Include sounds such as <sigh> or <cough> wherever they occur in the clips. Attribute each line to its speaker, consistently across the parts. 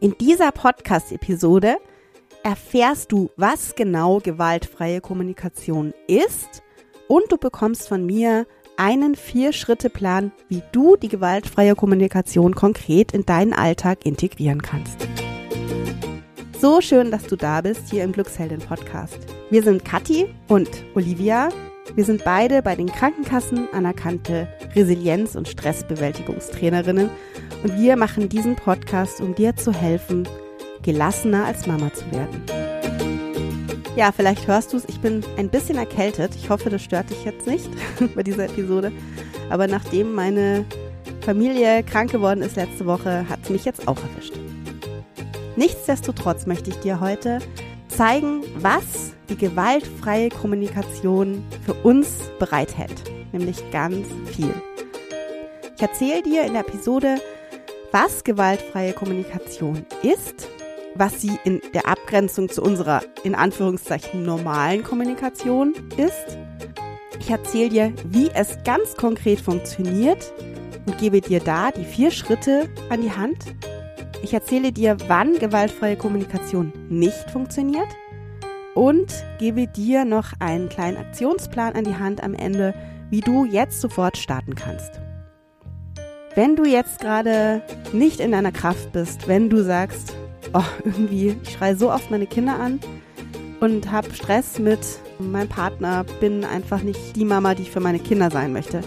Speaker 1: In dieser Podcast-Episode erfährst du, was genau gewaltfreie Kommunikation ist und du bekommst von mir einen Vier-Schritte-Plan, wie du die gewaltfreie Kommunikation konkret in deinen Alltag integrieren kannst. So schön, dass du da bist hier im Glücksheldin Podcast. Wir sind Kathi und Olivia. Wir sind beide bei den Krankenkassen anerkannte Resilienz- und Stressbewältigungstrainerinnen und wir machen diesen Podcast, um dir zu helfen, gelassener als Mama zu werden. Ja, vielleicht hörst du es, ich bin ein bisschen erkältet. Ich hoffe, das stört dich jetzt nicht <laughs> bei dieser Episode. Aber nachdem meine Familie krank geworden ist letzte Woche, hat es mich jetzt auch erwischt. Nichtsdestotrotz möchte ich dir heute zeigen, was die gewaltfreie Kommunikation für uns bereithält. Nämlich ganz viel. Ich erzähle dir in der Episode, was gewaltfreie Kommunikation ist, was sie in der Abgrenzung zu unserer in Anführungszeichen normalen Kommunikation ist. Ich erzähle dir, wie es ganz konkret funktioniert und gebe dir da die vier Schritte an die Hand, ich erzähle dir, wann gewaltfreie Kommunikation nicht funktioniert und gebe dir noch einen kleinen Aktionsplan an die Hand am Ende, wie du jetzt sofort starten kannst. Wenn du jetzt gerade nicht in deiner Kraft bist, wenn du sagst, oh, irgendwie, ich schreie so oft meine Kinder an und habe Stress mit meinem Partner, bin einfach nicht die Mama, die ich für meine Kinder sein möchte,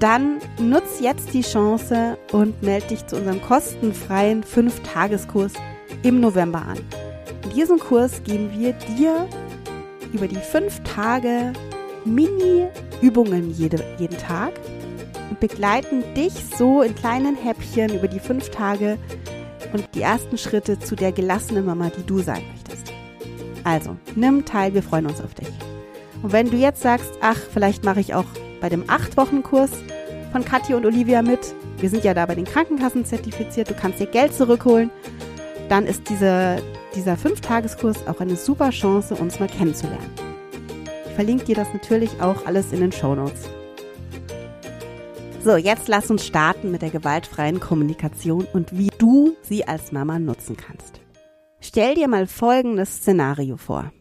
Speaker 1: dann nutz jetzt die Chance und melde dich zu unserem kostenfreien 5-Tageskurs im November an. In diesem Kurs geben wir dir über die fünf Tage Mini-Übungen jede, jeden Tag und begleiten dich so in kleinen Häppchen über die fünf Tage und die ersten Schritte zu der gelassenen Mama, die du sein möchtest. Also, nimm teil, wir freuen uns auf dich. Und wenn du jetzt sagst, ach, vielleicht mache ich auch bei dem 8-Wochen-Kurs von Kathi und Olivia mit. Wir sind ja da bei den Krankenkassen zertifiziert. Du kannst dir Geld zurückholen. Dann ist diese, dieser Fünftageskurs auch eine super Chance, uns mal kennenzulernen. Ich verlinke dir das natürlich auch alles in den Show Notes. So, jetzt lass uns starten mit der gewaltfreien Kommunikation und wie du sie als Mama nutzen kannst. Stell dir mal folgendes Szenario vor.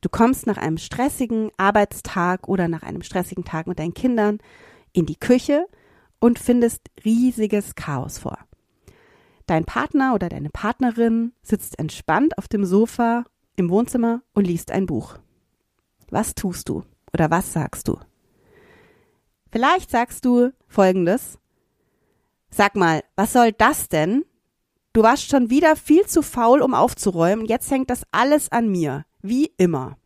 Speaker 1: Du kommst nach einem stressigen Arbeitstag oder nach einem stressigen Tag mit deinen Kindern in die Küche und findest riesiges Chaos vor. Dein Partner oder deine Partnerin sitzt entspannt auf dem Sofa im Wohnzimmer und liest ein Buch. Was tust du oder was sagst du? Vielleicht sagst du Folgendes. Sag mal, was soll das denn? Du warst schon wieder viel zu faul, um aufzuräumen. Jetzt hängt das alles an mir. Wie immer.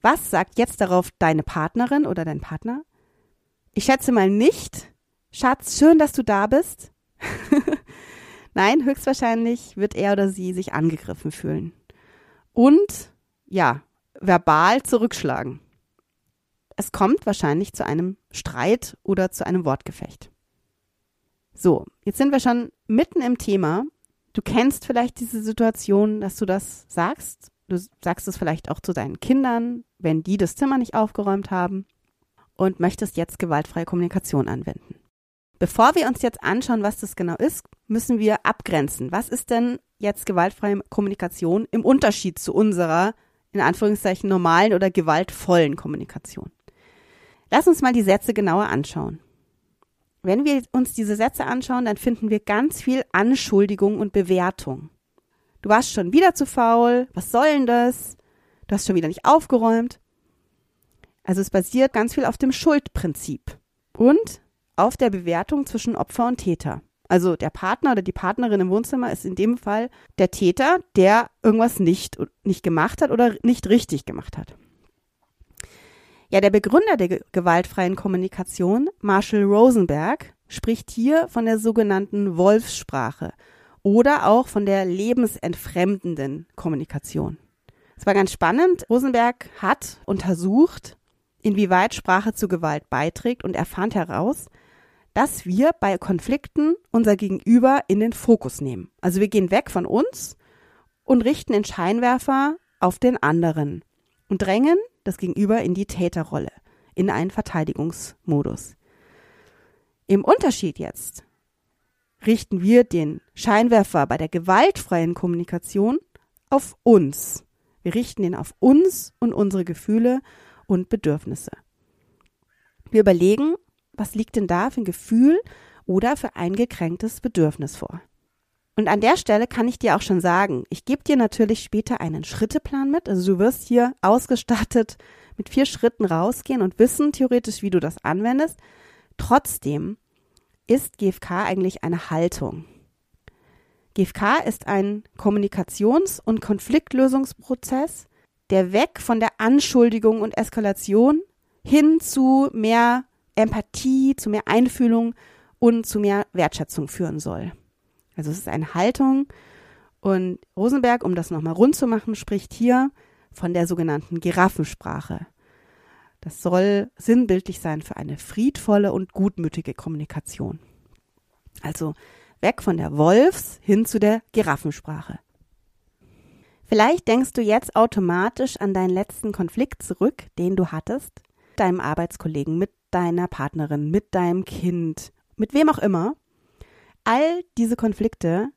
Speaker 1: Was sagt jetzt darauf deine Partnerin oder dein Partner? Ich schätze mal nicht. Schatz, schön, dass du da bist. <laughs> Nein, höchstwahrscheinlich wird er oder sie sich angegriffen fühlen. Und, ja, verbal zurückschlagen. Es kommt wahrscheinlich zu einem Streit oder zu einem Wortgefecht. So, jetzt sind wir schon mitten im Thema. Du kennst vielleicht diese Situation, dass du das sagst Du sagst es vielleicht auch zu deinen Kindern, wenn die das Zimmer nicht aufgeräumt haben und möchtest jetzt gewaltfreie Kommunikation anwenden. Bevor wir uns jetzt anschauen, was das genau ist, müssen wir abgrenzen. Was ist denn jetzt gewaltfreie Kommunikation im Unterschied zu unserer, in Anführungszeichen, normalen oder gewaltvollen Kommunikation? Lass uns mal die Sätze genauer anschauen. Wenn wir uns diese Sätze anschauen, dann finden wir ganz viel Anschuldigung und Bewertung. Du warst schon wieder zu faul. Was soll denn das? Du hast schon wieder nicht aufgeräumt. Also es basiert ganz viel auf dem Schuldprinzip und auf der Bewertung zwischen Opfer und Täter. Also der Partner oder die Partnerin im Wohnzimmer ist in dem Fall der Täter, der irgendwas nicht, nicht gemacht hat oder nicht richtig gemacht hat. Ja, der Begründer der gewaltfreien Kommunikation, Marshall Rosenberg, spricht hier von der sogenannten Wolfssprache oder auch von der lebensentfremdenden Kommunikation. Es war ganz spannend. Rosenberg hat untersucht, inwieweit Sprache zu Gewalt beiträgt und er fand heraus, dass wir bei Konflikten unser Gegenüber in den Fokus nehmen. Also wir gehen weg von uns und richten den Scheinwerfer auf den anderen und drängen das Gegenüber in die Täterrolle, in einen Verteidigungsmodus. Im Unterschied jetzt richten wir den Scheinwerfer bei der gewaltfreien Kommunikation auf uns. Wir richten ihn auf uns und unsere Gefühle und Bedürfnisse. Wir überlegen, was liegt denn da für ein Gefühl oder für ein gekränktes Bedürfnis vor. Und an der Stelle kann ich dir auch schon sagen, ich gebe dir natürlich später einen Schritteplan mit. Also du wirst hier ausgestattet mit vier Schritten rausgehen und wissen theoretisch, wie du das anwendest. Trotzdem ist GFK eigentlich eine Haltung. GFK ist ein Kommunikations- und Konfliktlösungsprozess, der weg von der Anschuldigung und Eskalation hin zu mehr Empathie, zu mehr Einfühlung und zu mehr Wertschätzung führen soll. Also es ist eine Haltung und Rosenberg, um das nochmal rund zu machen, spricht hier von der sogenannten Giraffensprache. Das soll sinnbildlich sein für eine friedvolle und gutmütige Kommunikation. Also weg von der Wolfs hin zu der Giraffensprache. Vielleicht denkst du jetzt automatisch an deinen letzten Konflikt zurück, den du hattest, mit deinem Arbeitskollegen, mit deiner Partnerin, mit deinem Kind, mit wem auch immer. All diese Konflikte,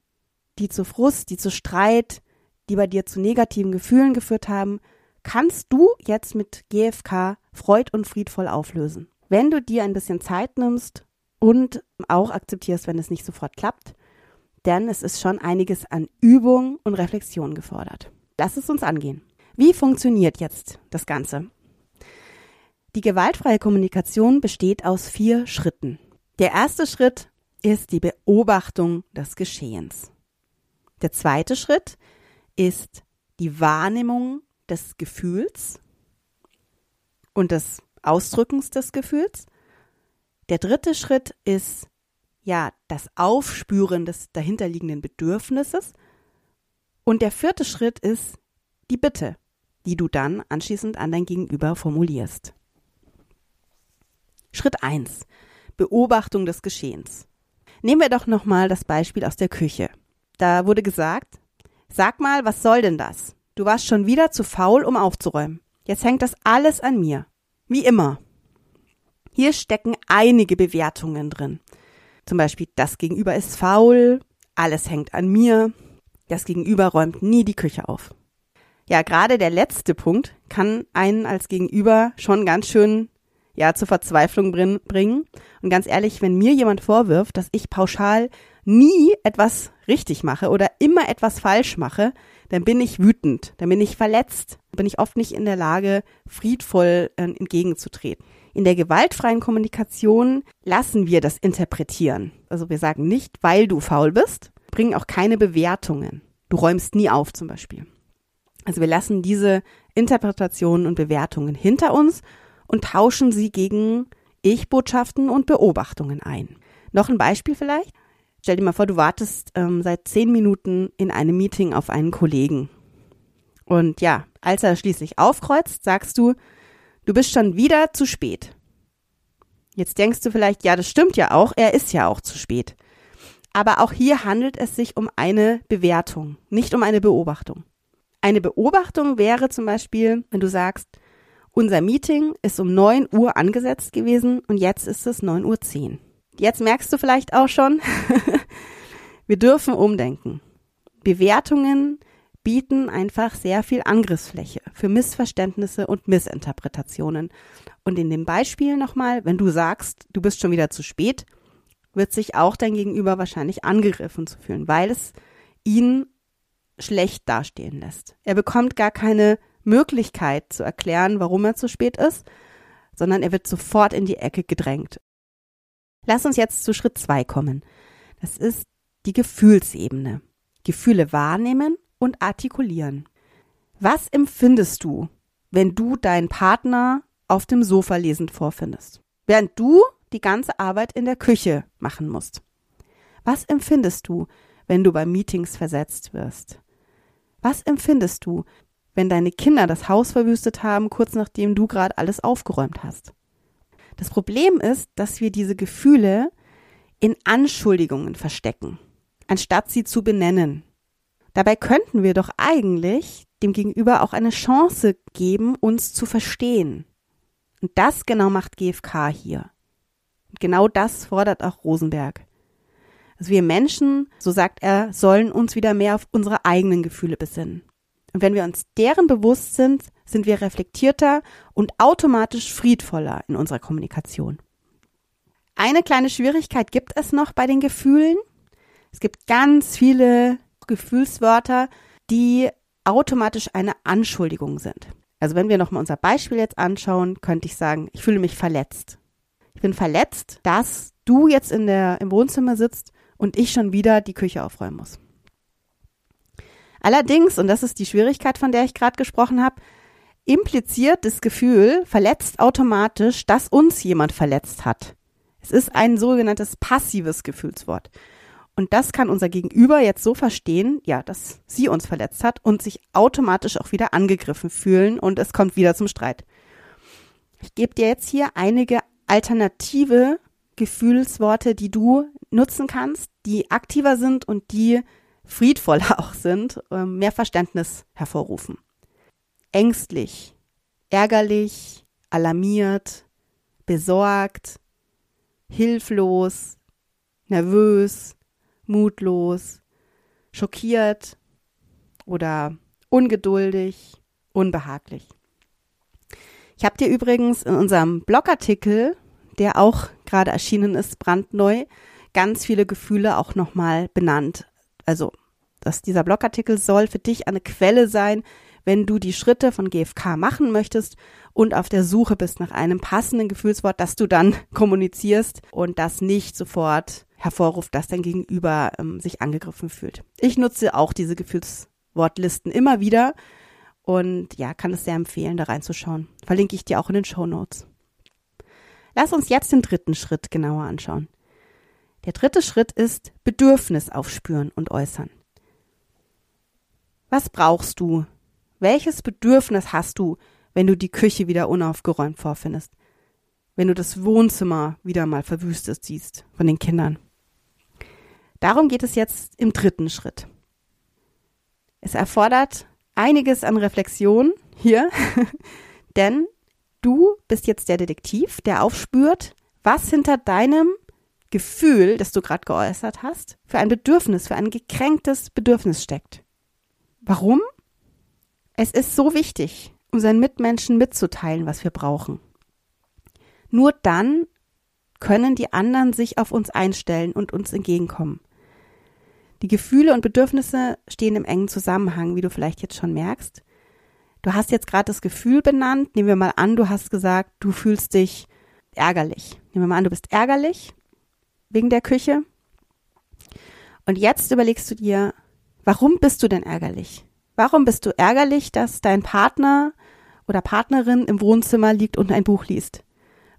Speaker 1: die zu Frust, die zu Streit, die bei dir zu negativen Gefühlen geführt haben, kannst du jetzt mit GFK freud und friedvoll auflösen. Wenn du dir ein bisschen Zeit nimmst und auch akzeptierst, wenn es nicht sofort klappt, denn es ist schon einiges an Übung und Reflexion gefordert. Lass es uns angehen. Wie funktioniert jetzt das Ganze? Die gewaltfreie Kommunikation besteht aus vier Schritten. Der erste Schritt ist die Beobachtung des Geschehens. Der zweite Schritt ist die Wahrnehmung des Gefühls und des Ausdrückens des Gefühls. Der dritte Schritt ist ja das Aufspüren des dahinterliegenden Bedürfnisses. Und der vierte Schritt ist die Bitte, die du dann anschließend an dein Gegenüber formulierst. Schritt 1. Beobachtung des Geschehens. Nehmen wir doch nochmal das Beispiel aus der Küche. Da wurde gesagt, sag mal, was soll denn das? Du warst schon wieder zu faul, um aufzuräumen. Jetzt hängt das alles an mir. Wie immer. Hier stecken einige Bewertungen drin. Zum Beispiel, das Gegenüber ist faul, alles hängt an mir, das Gegenüber räumt nie die Küche auf. Ja, gerade der letzte Punkt kann einen als Gegenüber schon ganz schön ja zur Verzweiflung bringen. Und ganz ehrlich, wenn mir jemand vorwirft, dass ich pauschal nie etwas richtig mache oder immer etwas falsch mache, dann bin ich wütend, dann bin ich verletzt, bin ich oft nicht in der Lage, friedvoll äh, entgegenzutreten. In der gewaltfreien Kommunikation lassen wir das interpretieren. Also wir sagen nicht, weil du faul bist, bringen auch keine Bewertungen. Du räumst nie auf zum Beispiel. Also wir lassen diese Interpretationen und Bewertungen hinter uns und tauschen sie gegen Ich-Botschaften und Beobachtungen ein. Noch ein Beispiel vielleicht? Stell dir mal vor, du wartest ähm, seit zehn Minuten in einem Meeting auf einen Kollegen. Und ja, als er schließlich aufkreuzt, sagst du, du bist schon wieder zu spät. Jetzt denkst du vielleicht, ja, das stimmt ja auch, er ist ja auch zu spät. Aber auch hier handelt es sich um eine Bewertung, nicht um eine Beobachtung. Eine Beobachtung wäre zum Beispiel, wenn du sagst, unser Meeting ist um 9 Uhr angesetzt gewesen und jetzt ist es 9.10 Uhr. Jetzt merkst du vielleicht auch schon, <laughs> wir dürfen umdenken. Bewertungen bieten einfach sehr viel Angriffsfläche für Missverständnisse und Missinterpretationen. Und in dem Beispiel nochmal, wenn du sagst, du bist schon wieder zu spät, wird sich auch dein Gegenüber wahrscheinlich angegriffen zu fühlen, weil es ihn schlecht dastehen lässt. Er bekommt gar keine Möglichkeit zu erklären, warum er zu spät ist, sondern er wird sofort in die Ecke gedrängt. Lass uns jetzt zu Schritt zwei kommen. Das ist die Gefühlsebene. Gefühle wahrnehmen und artikulieren. Was empfindest du, wenn du deinen Partner auf dem Sofa lesend vorfindest? Während du die ganze Arbeit in der Küche machen musst. Was empfindest du, wenn du bei Meetings versetzt wirst? Was empfindest du, wenn deine Kinder das Haus verwüstet haben, kurz nachdem du gerade alles aufgeräumt hast? Das Problem ist, dass wir diese Gefühle in Anschuldigungen verstecken, anstatt sie zu benennen. Dabei könnten wir doch eigentlich dem Gegenüber auch eine Chance geben, uns zu verstehen. Und das genau macht GFK hier. Und genau das fordert auch Rosenberg. Also wir Menschen, so sagt er, sollen uns wieder mehr auf unsere eigenen Gefühle besinnen. Und wenn wir uns deren bewusst sind, sind wir reflektierter und automatisch friedvoller in unserer Kommunikation. Eine kleine Schwierigkeit gibt es noch bei den Gefühlen. Es gibt ganz viele Gefühlswörter, die automatisch eine Anschuldigung sind. Also wenn wir nochmal unser Beispiel jetzt anschauen, könnte ich sagen, ich fühle mich verletzt. Ich bin verletzt, dass du jetzt in der, im Wohnzimmer sitzt und ich schon wieder die Küche aufräumen muss. Allerdings, und das ist die Schwierigkeit, von der ich gerade gesprochen habe, impliziert das Gefühl verletzt automatisch, dass uns jemand verletzt hat. Es ist ein sogenanntes passives Gefühlswort. Und das kann unser Gegenüber jetzt so verstehen, ja, dass sie uns verletzt hat und sich automatisch auch wieder angegriffen fühlen und es kommt wieder zum Streit. Ich gebe dir jetzt hier einige alternative Gefühlsworte, die du nutzen kannst, die aktiver sind und die friedvoller <laughs> auch sind, ähm, mehr Verständnis hervorrufen. Ängstlich, ärgerlich, alarmiert, besorgt, hilflos, nervös, mutlos, schockiert oder ungeduldig, unbehaglich. Ich habe dir übrigens in unserem Blogartikel, der auch gerade erschienen ist, brandneu, ganz viele Gefühle auch nochmal benannt. Also, dass dieser Blogartikel soll für dich eine Quelle sein, wenn du die Schritte von GFK machen möchtest und auf der Suche bist nach einem passenden Gefühlswort, das du dann <laughs> kommunizierst und das nicht sofort hervorruft, dass dein Gegenüber ähm, sich angegriffen fühlt. Ich nutze auch diese Gefühlswortlisten immer wieder und ja, kann es sehr empfehlen, da reinzuschauen. Verlinke ich dir auch in den Show Notes. Lass uns jetzt den dritten Schritt genauer anschauen. Der dritte Schritt ist Bedürfnis aufspüren und äußern. Was brauchst du, welches Bedürfnis hast du, wenn du die Küche wieder unaufgeräumt vorfindest? Wenn du das Wohnzimmer wieder mal verwüstet siehst von den Kindern? Darum geht es jetzt im dritten Schritt. Es erfordert einiges an Reflexion hier, <laughs> denn du bist jetzt der Detektiv, der aufspürt, was hinter deinem Gefühl, das du gerade geäußert hast, für ein Bedürfnis, für ein gekränktes Bedürfnis steckt. Warum? Es ist so wichtig, unseren Mitmenschen mitzuteilen, was wir brauchen. Nur dann können die anderen sich auf uns einstellen und uns entgegenkommen. Die Gefühle und Bedürfnisse stehen im engen Zusammenhang, wie du vielleicht jetzt schon merkst. Du hast jetzt gerade das Gefühl benannt. Nehmen wir mal an, du hast gesagt, du fühlst dich ärgerlich. Nehmen wir mal an, du bist ärgerlich wegen der Küche. Und jetzt überlegst du dir, warum bist du denn ärgerlich? Warum bist du ärgerlich, dass dein Partner oder Partnerin im Wohnzimmer liegt und ein Buch liest?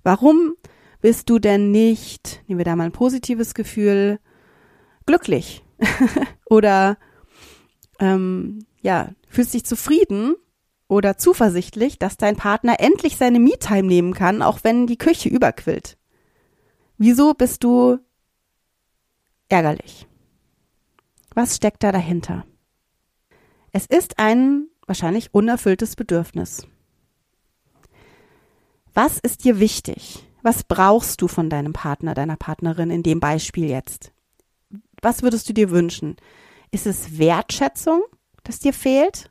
Speaker 1: Warum bist du denn nicht, nehmen wir da mal ein positives Gefühl, glücklich? <laughs> oder ähm, ja, fühlst dich zufrieden oder zuversichtlich, dass dein Partner endlich seine Me-Time nehmen kann, auch wenn die Küche überquillt? Wieso bist du ärgerlich? Was steckt da dahinter? Es ist ein wahrscheinlich unerfülltes Bedürfnis. Was ist dir wichtig? Was brauchst du von deinem Partner, deiner Partnerin in dem Beispiel jetzt? Was würdest du dir wünschen? Ist es Wertschätzung, das dir fehlt?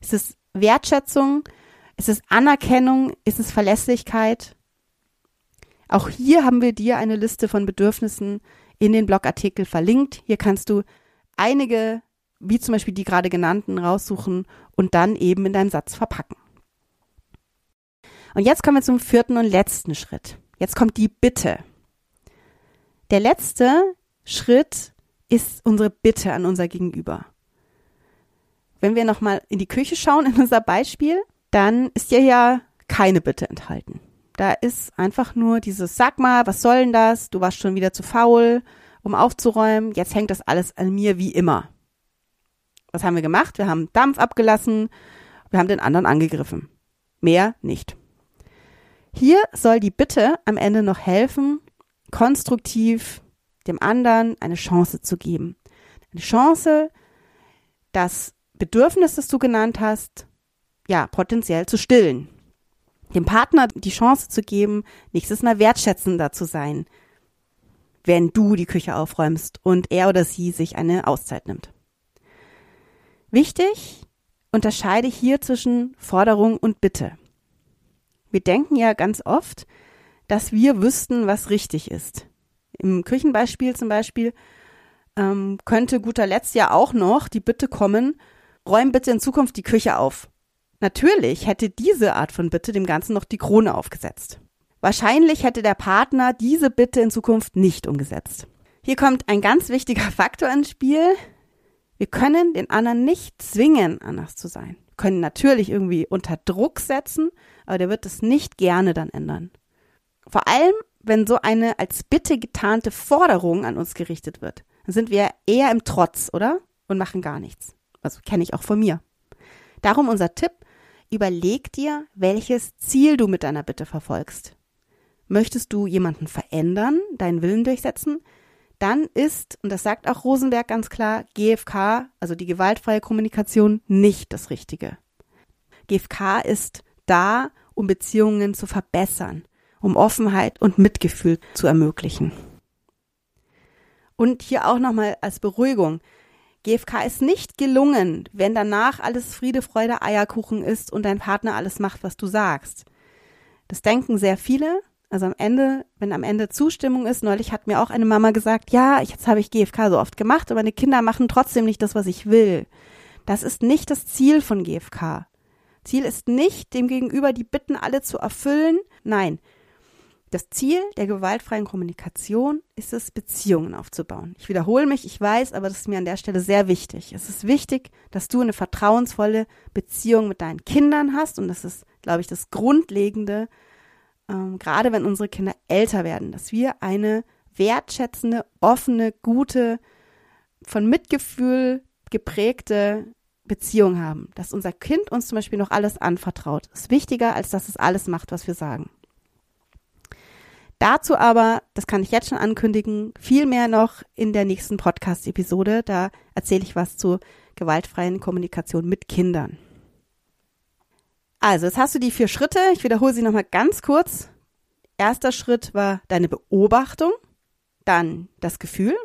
Speaker 1: Ist es Wertschätzung? Ist es Anerkennung? Ist es Verlässlichkeit? Auch hier haben wir dir eine Liste von Bedürfnissen in den Blogartikel verlinkt. Hier kannst du einige wie zum Beispiel die gerade genannten, raussuchen und dann eben in deinem Satz verpacken. Und jetzt kommen wir zum vierten und letzten Schritt. Jetzt kommt die Bitte. Der letzte Schritt ist unsere Bitte an unser Gegenüber. Wenn wir nochmal in die Küche schauen, in unser Beispiel, dann ist ja ja keine Bitte enthalten. Da ist einfach nur dieses, sag mal, was soll denn das? Du warst schon wieder zu faul, um aufzuräumen. Jetzt hängt das alles an mir wie immer. Was haben wir gemacht? Wir haben Dampf abgelassen, wir haben den anderen angegriffen. Mehr nicht. Hier soll die Bitte am Ende noch helfen, konstruktiv dem anderen eine Chance zu geben. Eine Chance, das Bedürfnis, das du genannt hast, ja, potenziell zu stillen. Dem Partner die Chance zu geben, nächstes Mal wertschätzender zu sein. wenn du die Küche aufräumst und er oder sie sich eine Auszeit nimmt. Wichtig, unterscheide hier zwischen Forderung und Bitte. Wir denken ja ganz oft, dass wir wüssten, was richtig ist. Im Küchenbeispiel zum Beispiel ähm, könnte guter Letzt ja auch noch die Bitte kommen, räum bitte in Zukunft die Küche auf. Natürlich hätte diese Art von Bitte dem Ganzen noch die Krone aufgesetzt. Wahrscheinlich hätte der Partner diese Bitte in Zukunft nicht umgesetzt. Hier kommt ein ganz wichtiger <laughs> Faktor ins Spiel. Wir können den anderen nicht zwingen, anders zu sein. Wir können natürlich irgendwie unter Druck setzen, aber der wird es nicht gerne dann ändern. Vor allem, wenn so eine als Bitte getarnte Forderung an uns gerichtet wird, dann sind wir eher im Trotz, oder? Und machen gar nichts. Also kenne ich auch von mir. Darum unser Tipp, überleg dir, welches Ziel du mit deiner Bitte verfolgst. Möchtest du jemanden verändern, deinen Willen durchsetzen? Dann ist, und das sagt auch Rosenberg ganz klar, GFK, also die gewaltfreie Kommunikation, nicht das Richtige. GFK ist da, um Beziehungen zu verbessern, um Offenheit und Mitgefühl zu ermöglichen. Und hier auch nochmal als Beruhigung. GFK ist nicht gelungen, wenn danach alles Friede, Freude, Eierkuchen ist und dein Partner alles macht, was du sagst. Das denken sehr viele, also am Ende, wenn am Ende Zustimmung ist, neulich hat mir auch eine Mama gesagt, ja, jetzt habe ich GFK so oft gemacht, aber meine Kinder machen trotzdem nicht das, was ich will. Das ist nicht das Ziel von GFK. Ziel ist nicht, dem Gegenüber die Bitten alle zu erfüllen. Nein. Das Ziel der gewaltfreien Kommunikation ist es, Beziehungen aufzubauen. Ich wiederhole mich, ich weiß, aber das ist mir an der Stelle sehr wichtig. Es ist wichtig, dass du eine vertrauensvolle Beziehung mit deinen Kindern hast und das ist, glaube ich, das Grundlegende, ähm, gerade wenn unsere Kinder älter werden, dass wir eine wertschätzende, offene, gute, von Mitgefühl geprägte Beziehung haben, dass unser Kind uns zum Beispiel noch alles anvertraut, ist wichtiger, als dass es alles macht, was wir sagen. Dazu aber, das kann ich jetzt schon ankündigen, viel mehr noch in der nächsten Podcast-Episode. Da erzähle ich was zu gewaltfreien Kommunikation mit Kindern. Also, jetzt hast du die vier Schritte. Ich wiederhole sie nochmal ganz kurz. Erster Schritt war deine Beobachtung, dann das Gefühl,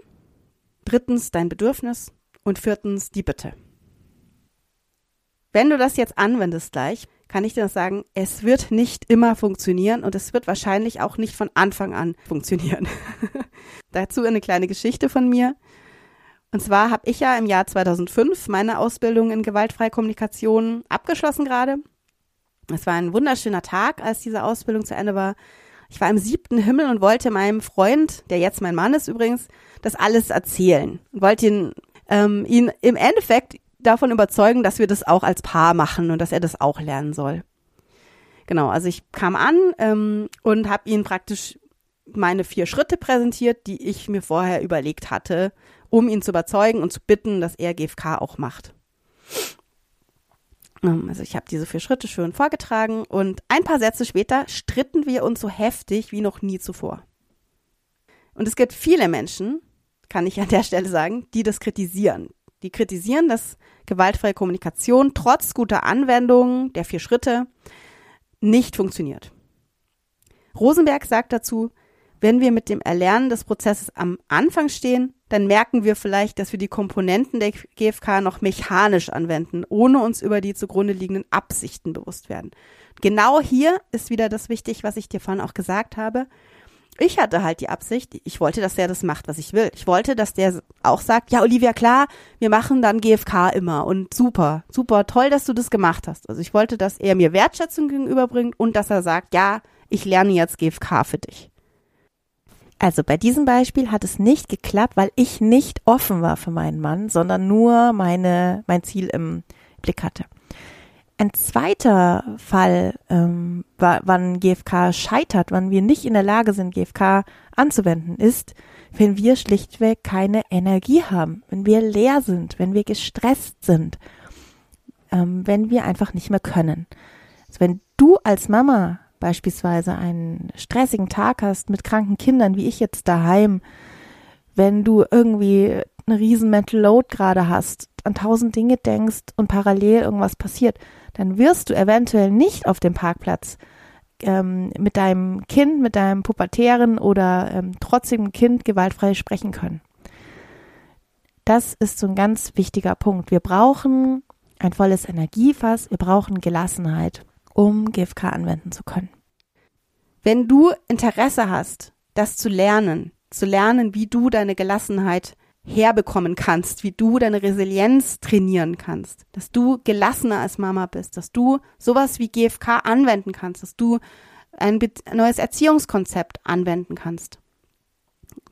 Speaker 1: drittens dein Bedürfnis und viertens die Bitte. Wenn du das jetzt anwendest gleich, kann ich dir noch sagen, es wird nicht immer funktionieren und es wird wahrscheinlich auch nicht von Anfang an funktionieren. <laughs> Dazu eine kleine Geschichte von mir. Und zwar habe ich ja im Jahr 2005 meine Ausbildung in gewaltfreie Kommunikation abgeschlossen gerade es war ein wunderschöner Tag, als diese Ausbildung zu Ende war. Ich war im siebten Himmel und wollte meinem Freund, der jetzt mein Mann ist übrigens, das alles erzählen. Und wollte ihn, ähm, ihn im Endeffekt davon überzeugen, dass wir das auch als Paar machen und dass er das auch lernen soll. Genau, also ich kam an ähm, und habe ihn praktisch meine vier Schritte präsentiert, die ich mir vorher überlegt hatte, um ihn zu überzeugen und zu bitten, dass er GFK auch macht. Ähm, also ich habe diese vier Schritte schön vorgetragen und ein paar Sätze später stritten wir uns so heftig wie noch nie zuvor. Und es gibt viele Menschen, kann ich an der Stelle sagen, die das kritisieren. Die kritisieren, dass gewaltfreie Kommunikation trotz guter Anwendung der vier Schritte nicht funktioniert. Rosenberg sagt dazu, wenn wir mit dem Erlernen des Prozesses am Anfang stehen, dann merken wir vielleicht, dass wir die Komponenten der GfK noch mechanisch anwenden, ohne uns über die zugrunde liegenden Absichten bewusst werden. Genau hier ist wieder das wichtig, was ich dir vorhin auch gesagt habe. Ich hatte halt die Absicht, ich wollte, dass der das macht, was ich will. Ich wollte, dass der auch sagt, ja, Olivia, klar, wir machen dann GFK immer und super, super, toll, dass du das gemacht hast. Also ich wollte, dass er mir Wertschätzung gegenüberbringt und dass er sagt, ja, ich lerne jetzt GFK für dich. Also bei diesem Beispiel hat es nicht geklappt, weil ich nicht offen war für meinen Mann, sondern nur meine, mein Ziel im Blick hatte. Ein zweiter Fall, ähm, wann GFK scheitert, wann wir nicht in der Lage sind, GFK anzuwenden, ist, wenn wir schlichtweg keine Energie haben, wenn wir leer sind, wenn wir gestresst sind, ähm, wenn wir einfach nicht mehr können. Also wenn du als Mama beispielsweise einen stressigen Tag hast mit kranken Kindern, wie ich jetzt daheim, wenn du irgendwie eine riesen Mental Load gerade hast, an tausend Dinge denkst und parallel irgendwas passiert, dann wirst du eventuell nicht auf dem Parkplatz
Speaker 2: ähm, mit deinem Kind, mit deinem pubertären oder ähm, trotzigen Kind gewaltfrei sprechen können. Das ist so ein ganz wichtiger Punkt. Wir brauchen ein volles Energiefass, wir brauchen Gelassenheit, um GFK anwenden zu können.
Speaker 1: Wenn du Interesse hast, das zu lernen, zu lernen, wie du deine Gelassenheit herbekommen kannst, wie du deine Resilienz trainieren kannst, dass du gelassener als Mama bist, dass du sowas wie GFK anwenden kannst, dass du ein neues Erziehungskonzept anwenden kannst,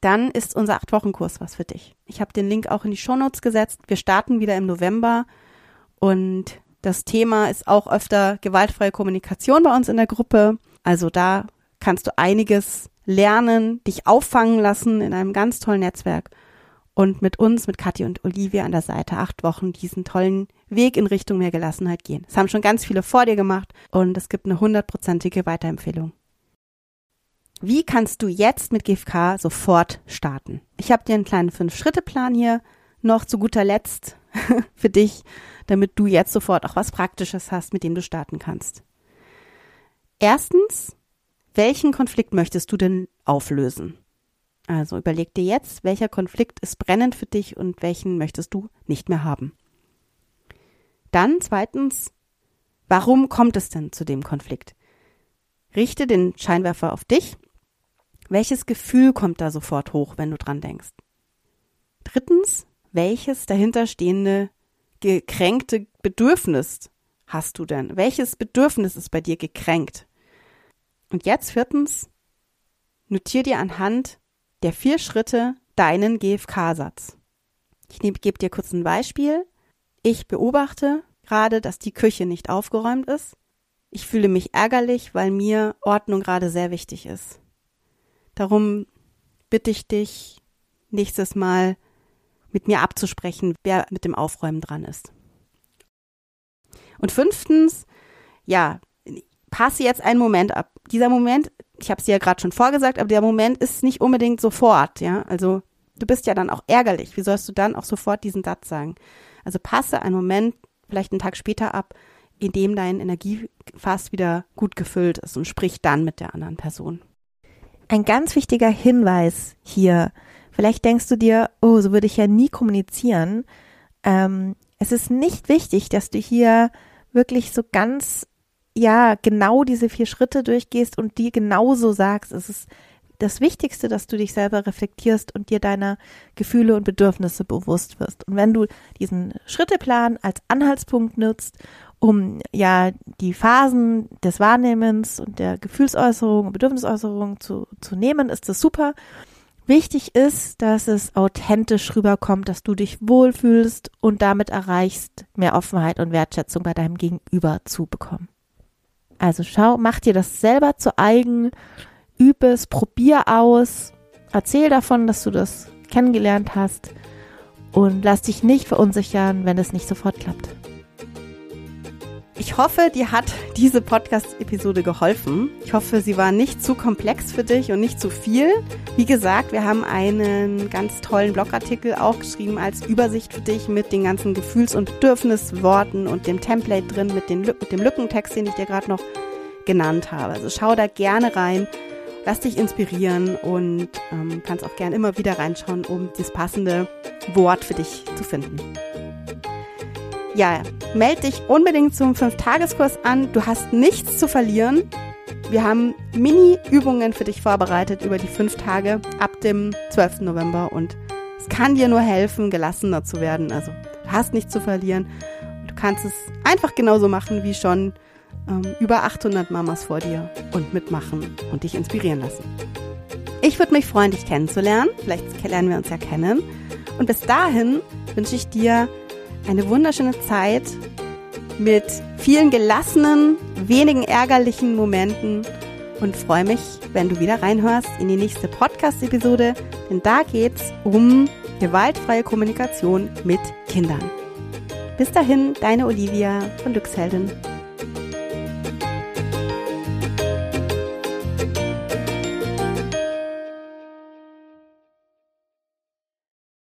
Speaker 1: dann ist unser acht Wochen Kurs was für dich. Ich habe den Link auch in die Shownotes gesetzt. Wir starten wieder im November und das Thema ist auch öfter gewaltfreie Kommunikation bei uns in der Gruppe. Also da kannst du einiges lernen, dich auffangen lassen in einem ganz tollen Netzwerk und mit uns, mit Kathi und Olivia an der Seite acht Wochen diesen tollen Weg in Richtung mehr Gelassenheit gehen. Das haben schon ganz viele vor dir gemacht und es gibt eine hundertprozentige Weiterempfehlung. Wie kannst du jetzt mit GFK sofort starten? Ich habe dir einen kleinen Fünf-Schritte-Plan hier noch zu guter Letzt <laughs> für dich, damit du jetzt sofort auch was Praktisches hast, mit dem du starten kannst. Erstens, welchen Konflikt möchtest du denn auflösen? Also überleg dir jetzt, welcher Konflikt ist brennend für dich und welchen möchtest du nicht mehr haben. Dann zweitens, warum kommt es denn zu dem Konflikt? Richte den Scheinwerfer auf dich. Welches Gefühl kommt da sofort hoch, wenn du dran denkst? Drittens, welches dahinterstehende gekränkte Bedürfnis hast du denn? Welches Bedürfnis ist bei dir gekränkt? Und jetzt viertens, notier dir anhand der vier Schritte deinen GFK-Satz. Ich gebe dir kurz ein Beispiel. Ich beobachte gerade, dass die Küche nicht aufgeräumt ist. Ich fühle mich ärgerlich, weil mir Ordnung gerade sehr wichtig ist. Darum bitte ich dich, nächstes Mal mit mir abzusprechen, wer mit dem Aufräumen dran ist. Und fünftens, ja, passe jetzt einen Moment ab. Dieser Moment ich habe es dir ja gerade schon vorgesagt, aber der Moment ist nicht unbedingt sofort, ja. Also du bist ja dann auch ärgerlich. Wie sollst du dann auch sofort diesen Satz sagen? Also passe einen Moment, vielleicht einen Tag später ab, in dem dein Energiefass wieder gut gefüllt ist und sprich dann mit der anderen Person.
Speaker 2: Ein ganz wichtiger Hinweis hier. Vielleicht denkst du dir, oh, so würde ich ja nie kommunizieren. Ähm, es ist nicht wichtig, dass du hier wirklich so ganz ja genau diese vier Schritte durchgehst und die genauso sagst. Es ist das Wichtigste, dass du dich selber reflektierst und dir deiner Gefühle und Bedürfnisse bewusst wirst. Und wenn du diesen Schritteplan als Anhaltspunkt nutzt, um ja die Phasen des Wahrnehmens und der Gefühlsäußerung und Bedürfnisäußerung zu, zu nehmen, ist das super. Wichtig ist, dass es authentisch rüberkommt, dass du dich wohlfühlst und damit erreichst, mehr Offenheit und Wertschätzung bei deinem Gegenüber zu bekommen. Also schau, mach dir das selber zu eigen, üb es, probier aus, erzähl davon, dass du das kennengelernt hast und lass dich nicht verunsichern, wenn es nicht sofort klappt.
Speaker 1: Ich hoffe, dir hat diese Podcast-Episode geholfen. Ich hoffe, sie war nicht zu komplex für dich und nicht zu viel. Wie gesagt, wir haben einen ganz tollen Blogartikel auch geschrieben als Übersicht für dich mit den ganzen Gefühls- und Bedürfnisworten und dem Template drin, mit, den, mit dem Lückentext, den ich dir gerade noch genannt habe. Also schau da gerne rein, lass dich inspirieren und ähm, kannst auch gerne immer wieder reinschauen, um das passende Wort für dich zu finden ja, melde dich unbedingt zum 5-Tageskurs an. Du hast nichts zu verlieren. Wir haben Mini-Übungen für dich vorbereitet über die fünf Tage ab dem 12. November und es kann dir nur helfen, gelassener zu werden. Also du hast nichts zu verlieren. Du kannst es einfach genauso machen wie schon ähm, über 800 Mamas vor dir und mitmachen und dich inspirieren lassen. Ich würde mich freuen, dich kennenzulernen. Vielleicht lernen wir uns ja kennen. Und bis dahin wünsche ich dir eine wunderschöne Zeit mit vielen gelassenen, wenigen ärgerlichen Momenten und freue mich, wenn du wieder reinhörst in die nächste Podcast-Episode, denn da geht's um gewaltfreie Kommunikation mit Kindern. Bis dahin, deine Olivia von Glücksheldin.